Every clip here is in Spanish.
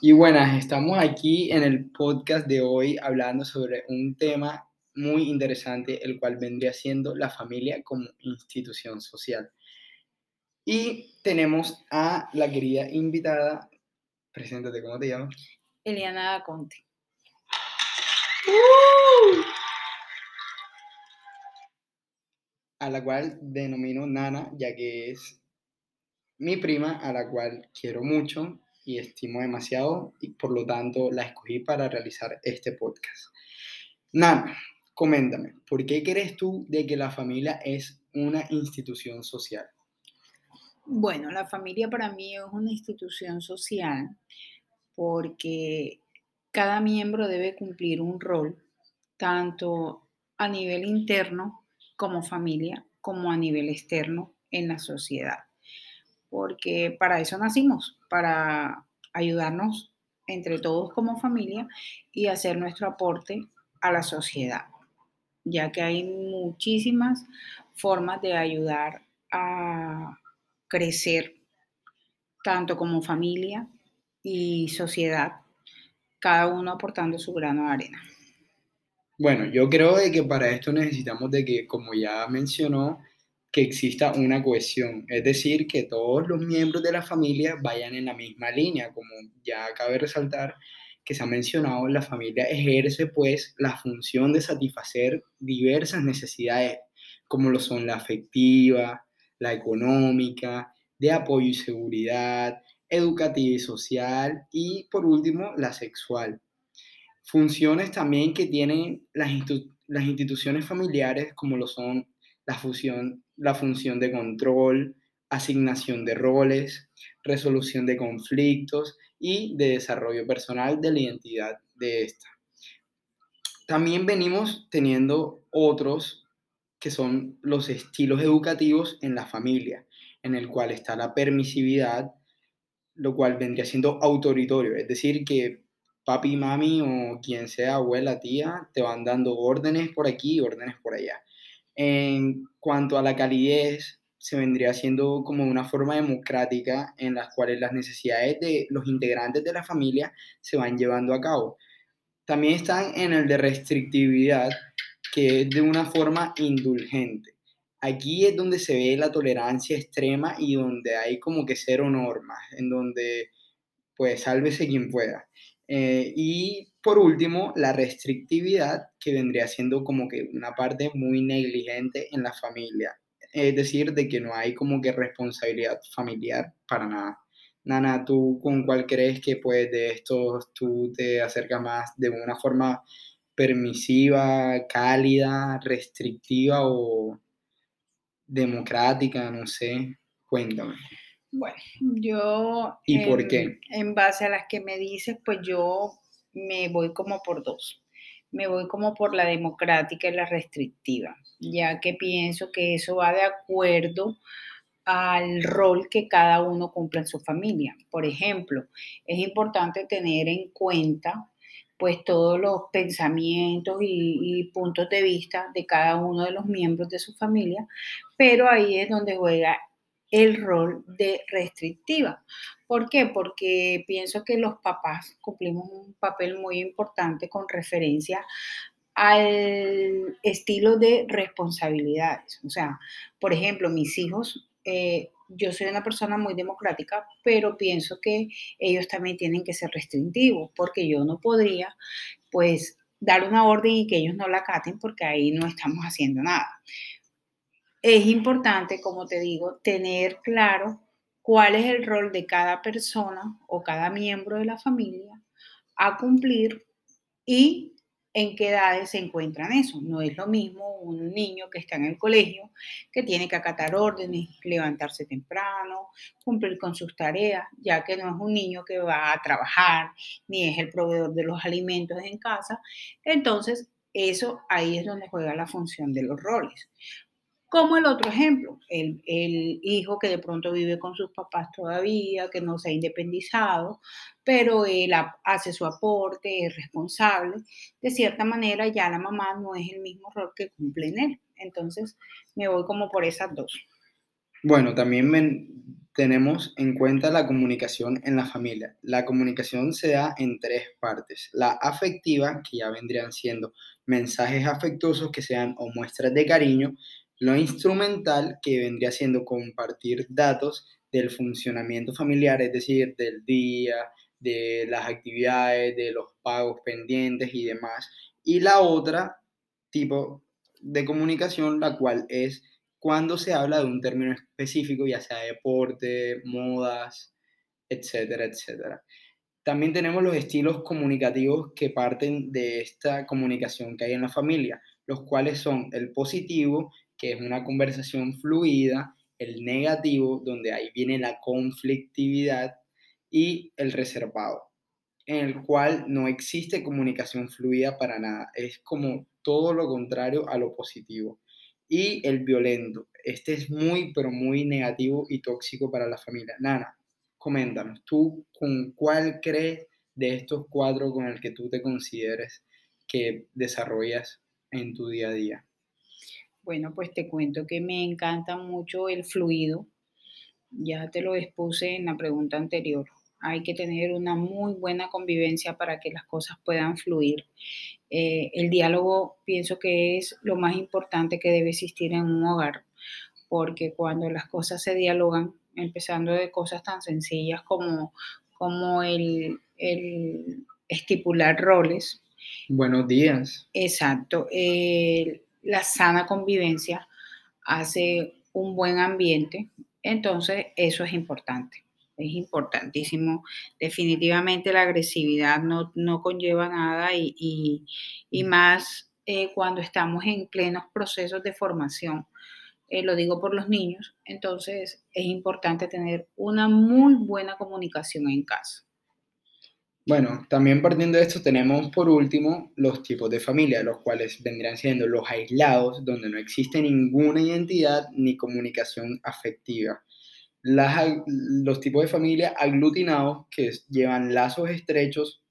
Y buenas, estamos aquí en el podcast de hoy hablando sobre un tema muy interesante, el cual vendría siendo la familia como institución social. Y tenemos a la querida invitada, preséntate, ¿cómo te llamas? Eliana Conte. A la cual denomino Nana, ya que es mi prima, a la cual quiero mucho y estimo demasiado, y por lo tanto la escogí para realizar este podcast. Nana, coméntame, ¿por qué crees tú de que la familia es una institución social? Bueno, la familia para mí es una institución social porque cada miembro debe cumplir un rol, tanto a nivel interno como familia, como a nivel externo en la sociedad. Porque para eso nacimos, para ayudarnos entre todos como familia y hacer nuestro aporte a la sociedad, ya que hay muchísimas formas de ayudar a crecer, tanto como familia y sociedad, cada uno aportando su grano de arena. Bueno, yo creo de que para esto necesitamos de que, como ya mencionó, que exista una cohesión, es decir, que todos los miembros de la familia vayan en la misma línea, como ya cabe resaltar que se ha mencionado, la familia ejerce pues la función de satisfacer diversas necesidades, como lo son la afectiva, la económica, de apoyo y seguridad, educativa y social y por último la sexual. Funciones también que tienen las, las instituciones familiares como lo son la, fusión, la función de control, asignación de roles, resolución de conflictos y de desarrollo personal de la identidad de esta. También venimos teniendo otros que son los estilos educativos en la familia, en el cual está la permisividad, lo cual vendría siendo autoritario, es decir, que papi, mami o quien sea, abuela, tía, te van dando órdenes por aquí órdenes por allá. En cuanto a la calidez, se vendría siendo como una forma democrática en las cuales las necesidades de los integrantes de la familia se van llevando a cabo. También están en el de restrictividad, que es de una forma indulgente. Aquí es donde se ve la tolerancia extrema y donde hay como que cero normas, en donde pues sálvese quien pueda. Eh, y por último, la restrictividad, que vendría siendo como que una parte muy negligente en la familia. Es decir, de que no hay como que responsabilidad familiar para nada. Nana, ¿tú con cuál crees que pues de estos tú te acercas más de una forma permisiva, cálida, restrictiva o democrática? No sé, cuéntame. Bueno, yo... ¿Y por qué? En base a las que me dices, pues yo me voy como por dos. Me voy como por la democrática y la restrictiva, ya que pienso que eso va de acuerdo al rol que cada uno cumple en su familia. Por ejemplo, es importante tener en cuenta pues todos los pensamientos y, y, puntos de vista de cada uno de los miembros de su familia, pero ahí es donde juega el rol de restrictiva. ¿Por qué? Porque pienso que los papás cumplimos un papel muy importante con referencia al estilo de responsabilidades. O sea, por ejemplo, mis hijos, eh, yo soy una persona muy democrática, pero pienso que ellos también tienen que ser restrictivos, porque yo no podría, pues, dar una orden y que ellos no la acaten, porque ahí no estamos haciendo nada es importante, como te digo, tener claro cuál es el rol de cada persona o cada miembro de la familia a cumplir y en qué edades se encuentran eso. No es lo mismo un niño que está en el colegio, que tiene que acatar órdenes, levantarse temprano, cumplir con sus tareas, ya que no es un niño que va a trabajar, ni es el proveedor de los alimentos en casa. Entonces, eso ahí es donde juega la función de los roles. Como el otro ejemplo, el, hijo que de pronto vive con sus papás todavía, que no se ha independizado, pero él hace su aporte, es responsable. De cierta manera, ya la mamá no es el mismo rol que cumple en él. Entonces, me voy como por esas dos. Bueno, también tenemos en cuenta la comunicación en la familia. La comunicación se da en tres partes. La afectiva, que ya vendrían siendo mensajes afectuosos que sean o muestras de cariño. Lo instrumental, que vendría siendo compartir datos del funcionamiento familiar, es decir, del día, de las actividades, de los pagos pendientes y demás. Y la otra tipo de comunicación, la cual es cuando se habla de un término específico, ya sea deporte, modas, etcétera, etcétera. También tenemos los estilos comunicativos que parten de esta comunicación que hay en la familia, los cuales son el positivo, que es una conversación fluida, el negativo, donde ahí viene la conflictividad, y el reservado, en el cual no existe comunicación fluida para nada, es como todo lo contrario a lo positivo y el violento. Este es muy, pero muy negativo y tóxico para la familia. Nana, coméntanos, ¿tú con cuál crees de estos cuatro con el que tú te consideres que desarrollas en tu día a día? Bueno, pues te cuento que me encanta mucho el fluido. Ya te lo expuse en la pregunta anterior. Hay que tener una muy buena convivencia para que las cosas puedan fluir. Eh, el diálogo pienso que es lo más importante que debe existir en un hogar, porque cuando las cosas se dialogan, empezando de cosas tan sencillas como, como el, estipular roles. Buenos días. Exacto. La sana convivencia hace un buen ambiente, entonces eso es importante es importantísimo. Definitivamente la agresividad no, conlleva nada y, más eh, cuando estamos en plenos procesos de formación. Eh, lo digo por los niños, entonces es importante tener una muy buena comunicación en casa. Bueno, también partiendo de esto tenemos por último los tipos de familia, los cuales vendrían siendo los aislados, donde no existe ninguna identidad ni comunicación afectiva los tipos de familia aglutinados que llevan lazos estrechos,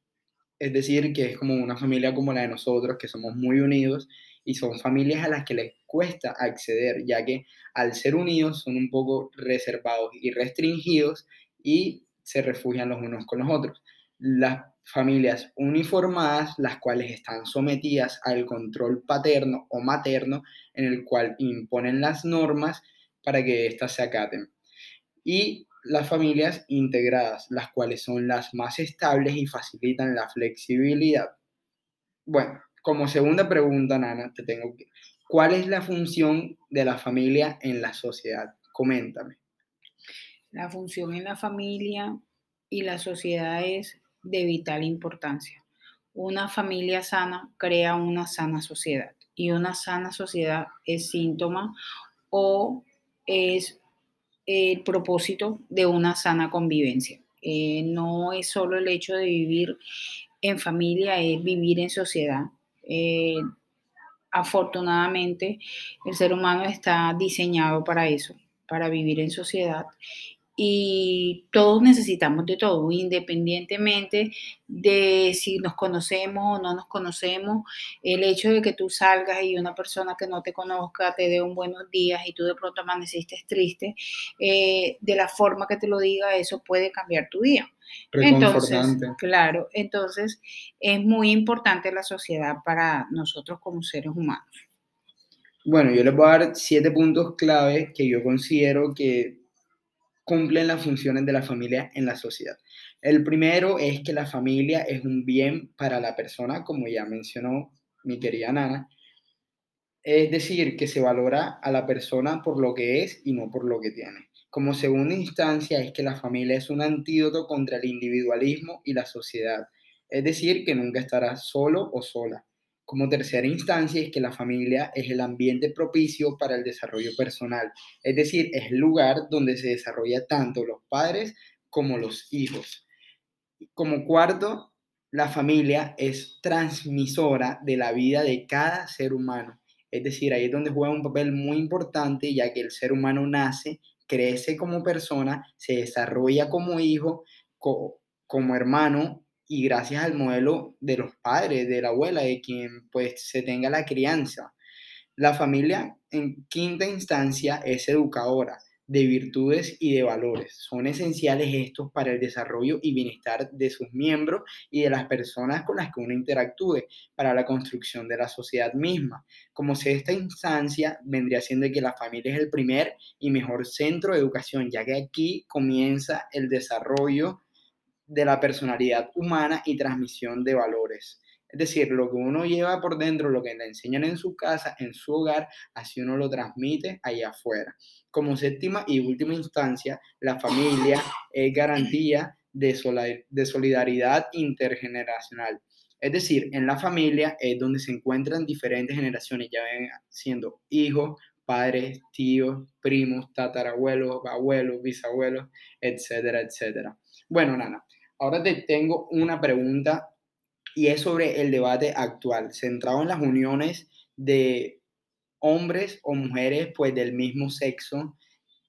es decir, que es como una familia como la de nosotros, que somos muy unidos y son familias a las que les cuesta acceder, ya que al ser unidos son un poco reservados y restringidos y se refugian los unos con los otros. Las familias uniformadas, las cuales están sometidas al control paterno o materno, en el cual imponen las normas para que éstas se acaten y las familias integradas, las cuales son las más estables y facilitan la flexibilidad. Bueno, como segunda pregunta, Nana, te tengo que... ¿Cuál es la función de la familia en la sociedad? Coméntame. La función en la familia y la sociedad es de vital importancia. Una familia sana crea una sana sociedad y una sana sociedad es síntoma o es el propósito de una sana convivencia. Eh, no es solo el hecho de vivir en familia, es vivir en sociedad. Eh, afortunadamente, el ser humano está diseñado para eso, para vivir en sociedad y todos necesitamos de todo, independientemente de si nos conocemos o no nos conocemos. El hecho de que tú salgas y una persona que no te conozca te dé un buenos días y tú de pronto amaneciste triste, eh, de la forma que te lo diga, eso puede cambiar tu día. Entonces, claro, entonces es muy importante la sociedad para nosotros como seres humanos. Bueno, yo les voy a dar siete puntos clave que yo considero que cumplen las funciones de la familia en la sociedad. El primero es que la familia es un bien para la persona, como ya mencionó mi querida Nana. Es decir, que se valora a la persona por lo que es y no por lo que tiene. Como segunda instancia es que la familia es un antídoto contra el individualismo y la sociedad. Es decir, que nunca estará solo o sola. Como tercera instancia es que la familia es el ambiente propicio para el desarrollo personal, es decir, es el lugar donde se desarrolla tanto los padres como los hijos. Como cuarto, la familia es transmisora de la vida de cada ser humano. Es decir, ahí es donde juega un papel muy importante, ya que el ser humano nace, crece como persona, se desarrolla como hijo, como hermano y gracias al modelo de los padres, de la abuela, de quien pues se tenga la crianza. La familia en quinta instancia es educadora, de virtudes y de valores. Son esenciales estos para el desarrollo y bienestar de sus miembros y de las personas con las que uno interactúe, para la construcción de la sociedad misma. Como si esta instancia vendría siendo que la familia es el primer y mejor centro de educación, ya que aquí comienza el desarrollo de la personalidad humana y transmisión de valores. Es decir, lo que uno lleva por dentro, lo que le enseñan en su casa, en su hogar, así uno lo transmite allá afuera. Como séptima y última instancia, la familia es garantía de, solidaridad intergeneracional. Es decir, en la familia es donde se encuentran diferentes generaciones, ya ven siendo hijos, padres, tíos, primos, tatarabuelos, abuelos, bisabuelos, etcétera, etcétera. Bueno, Nana, ahora te tengo una pregunta y es sobre el debate actual, centrado en las uniones de hombres o mujeres pues del mismo sexo,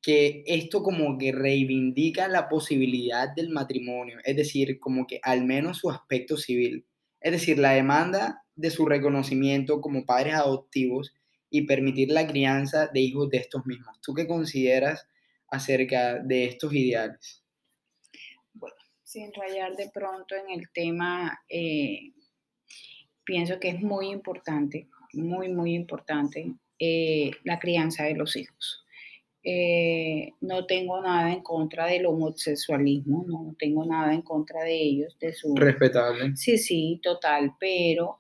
que esto como que reivindica la posibilidad del matrimonio, es decir, como que al menos su aspecto civil, es decir, la demanda de su reconocimiento como padres adoptivos y permitir la crianza de hijos de estos mismos. ¿Tú qué consideras acerca de estos ideales? Sin rayar de pronto en el tema, eh, pienso que es muy importante, muy, muy importante eh, la crianza de los hijos. Eh, no tengo nada en contra del homosexualismo, no tengo nada en contra de ellos, de su... Respetable. Sí, sí, total, pero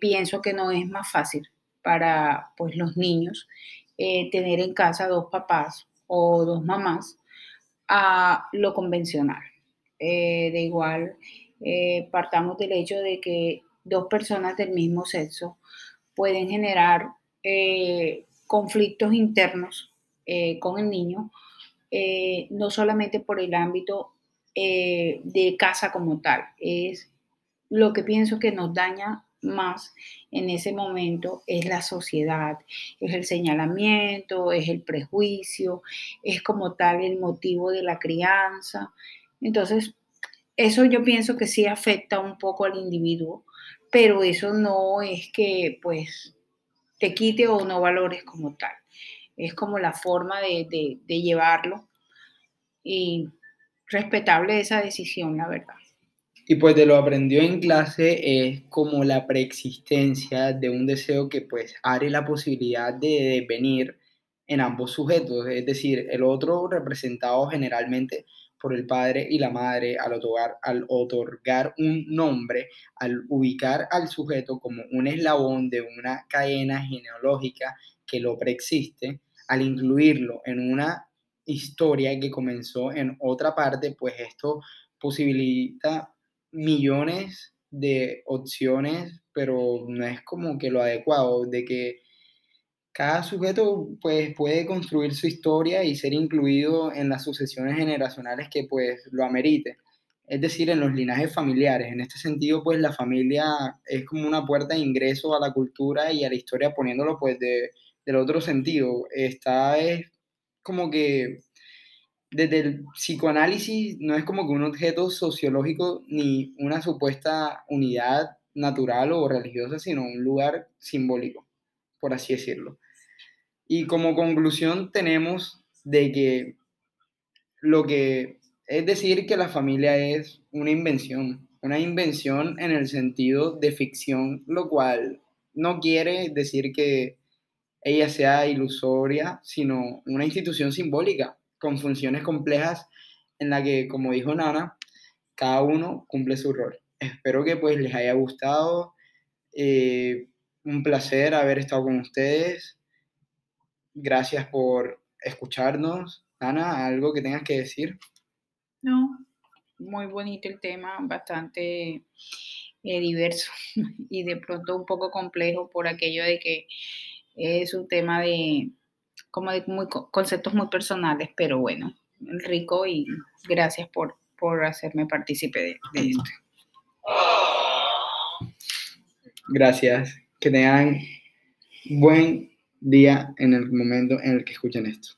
pienso que no es más fácil para pues, los niños tener en casa dos papás o dos mamás a lo convencional. Eh, de igual, eh, partamos del hecho de que dos personas del mismo sexo pueden generar eh, conflictos internos con el niño, no solamente por el ámbito de casa como tal, es lo que pienso que nos daña más en ese momento es la sociedad, es el señalamiento, es el prejuicio, es como tal el motivo de la crianza. Entonces, eso yo pienso que sí afecta un poco al individuo, pero eso no es que pues te quite o no valores como tal. Es como la forma de, llevarlo y respetable esa decisión, la verdad. Y pues de lo aprendió en clase es como la preexistencia de un deseo que pues abre la posibilidad de venir en ambos sujetos, es decir, el otro representado generalmente por el padre y la madre al otorgar, un nombre, al ubicar al sujeto como un eslabón de una cadena genealógica que lo preexiste, al incluirlo en una historia que comenzó en otra parte, pues esto posibilita millones de opciones, pero no es como que lo adecuado, de que cada sujeto pues, puede construir su historia y ser incluido en las sucesiones generacionales que pues, lo amerite, es decir, en los linajes familiares. En este sentido, pues la familia es como una puerta de ingreso a la cultura y a la historia poniéndolo pues de, del otro sentido. Está es como que desde el psicoanálisis no es como que un objeto sociológico ni una supuesta unidad natural o religiosa, sino un lugar simbólico, por así decirlo. Y como conclusión tenemos de que lo que es decir que la familia es una invención, una invención en el sentido de ficción, lo cual no quiere decir que ella sea ilusoria, sino una institución simbólica con funciones complejas en la que, como dijo Nana, cada uno cumple su rol. Espero que pues les haya gustado. Eh, un placer haber estado con ustedes. Gracias por escucharnos. Ana, ¿algo que tengas que decir? No, muy bonito el tema, bastante eh, diverso y de pronto un poco complejo por aquello de que es un tema de como de muy, conceptos muy personales, pero bueno, rico y gracias por, por hacerme partícipe de, de esto. Gracias. Que tengan buen día en el momento en el que escuchen esto.